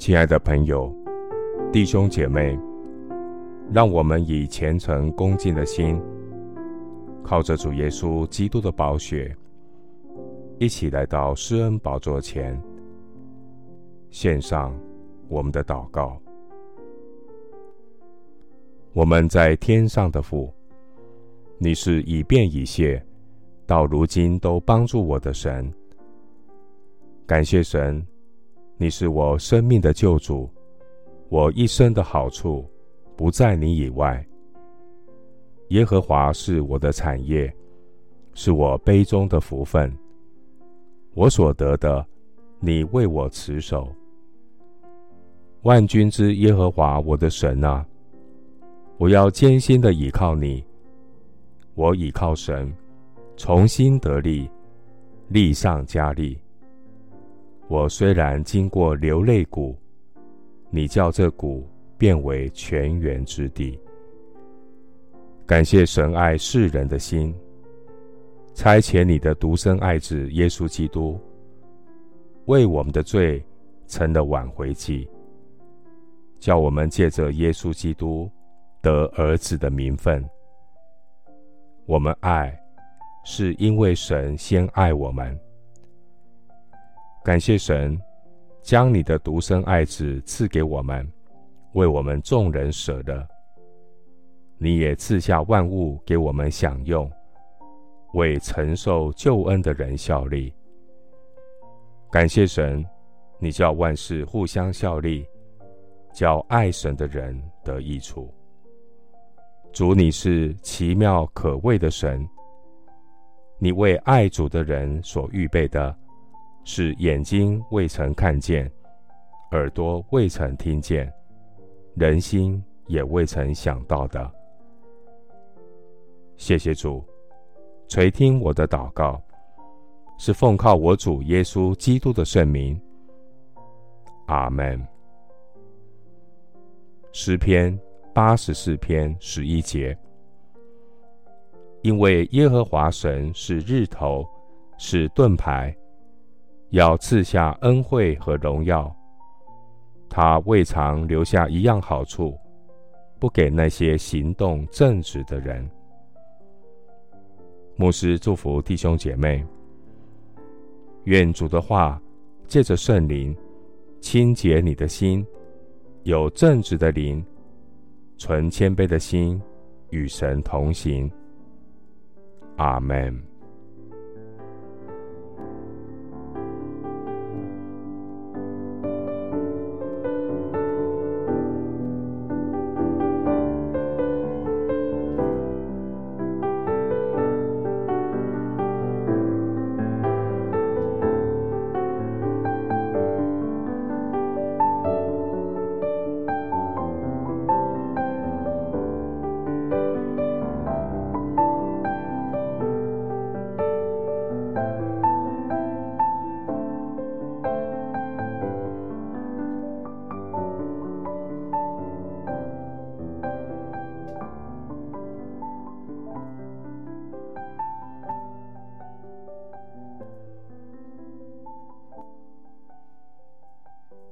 亲爱的朋友、弟兄姐妹，让我们以虔诚恭敬的心，靠着主耶稣基督的宝血，一起来到施恩宝座前，献上我们的祷告。我们在天上的父，你是以便以谢，到如今都帮助我的神。感谢神。你是我生命的救主，我一生的好处不在你以外。耶和华是我的产业，是我杯中的福分。我所得的，你为我持守。万军之耶和华我的神啊，我要艰辛的倚靠你。我倚靠神，重新得力，力上加力。我虽然经过流泪谷，你叫这谷变为泉源之地。感谢神爱世人的心，差遣你的独生爱子耶稣基督，为我们的罪成了挽回祭，叫我们借着耶稣基督得儿子的名分。我们爱，是因为神先爱我们。感谢神，将你的独生爱子赐给我们，为我们众人舍了。你也赐下万物给我们享用，为承受救恩的人效力。感谢神，你叫万事互相效力，叫爱神的人得益处。主，你是奇妙可畏的神，你为爱主的人所预备的。是眼睛未曾看见，耳朵未曾听见，人心也未曾想到的。谢谢主，垂听我的祷告，是奉靠我主耶稣基督的圣名。阿门。诗篇八十四篇十一节，因为耶和华神是日头，是盾牌。要赐下恩惠和荣耀，他未尝留下一样好处，不给那些行动正直的人。牧师祝福弟兄姐妹，愿主的话借着圣灵清洁你的心，有正直的灵，存谦卑的心与神同行。阿门。